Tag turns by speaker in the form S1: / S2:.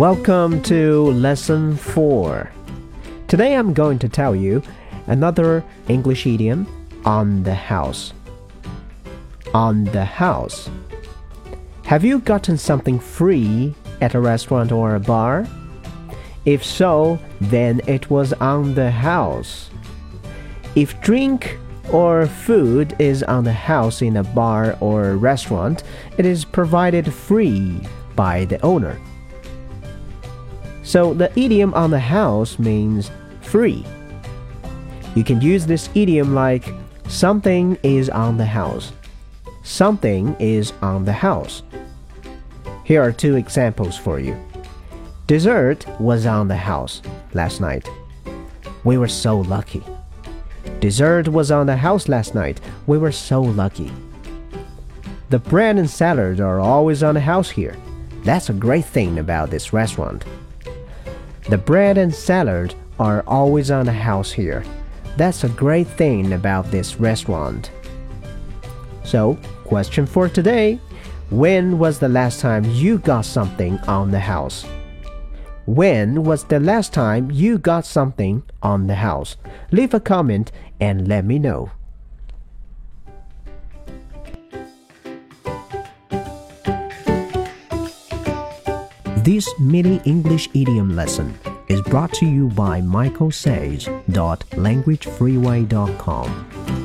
S1: Welcome to Lesson 4. Today I'm going to tell you another English idiom on the house. On the house. Have you gotten something free at a restaurant or a bar? If so, then it was on the house. If drink or food is on the house in a bar or restaurant, it is provided free by the owner. So the idiom on the house means free. You can use this idiom like something is on the house. Something is on the house. Here are two examples for you. Dessert was on the house last night. We were so lucky. Dessert was on the house last night. We were so lucky. The bread and salad are always on the house here. That's a great thing about this restaurant. The bread and salad are always on the house here. That's a great thing about this restaurant. So, question for today When was the last time you got something on the house? When was the last time you got something on the house? Leave a comment and let me know. This mini English idiom lesson is brought to you by michaelsage.languagefreeway.com.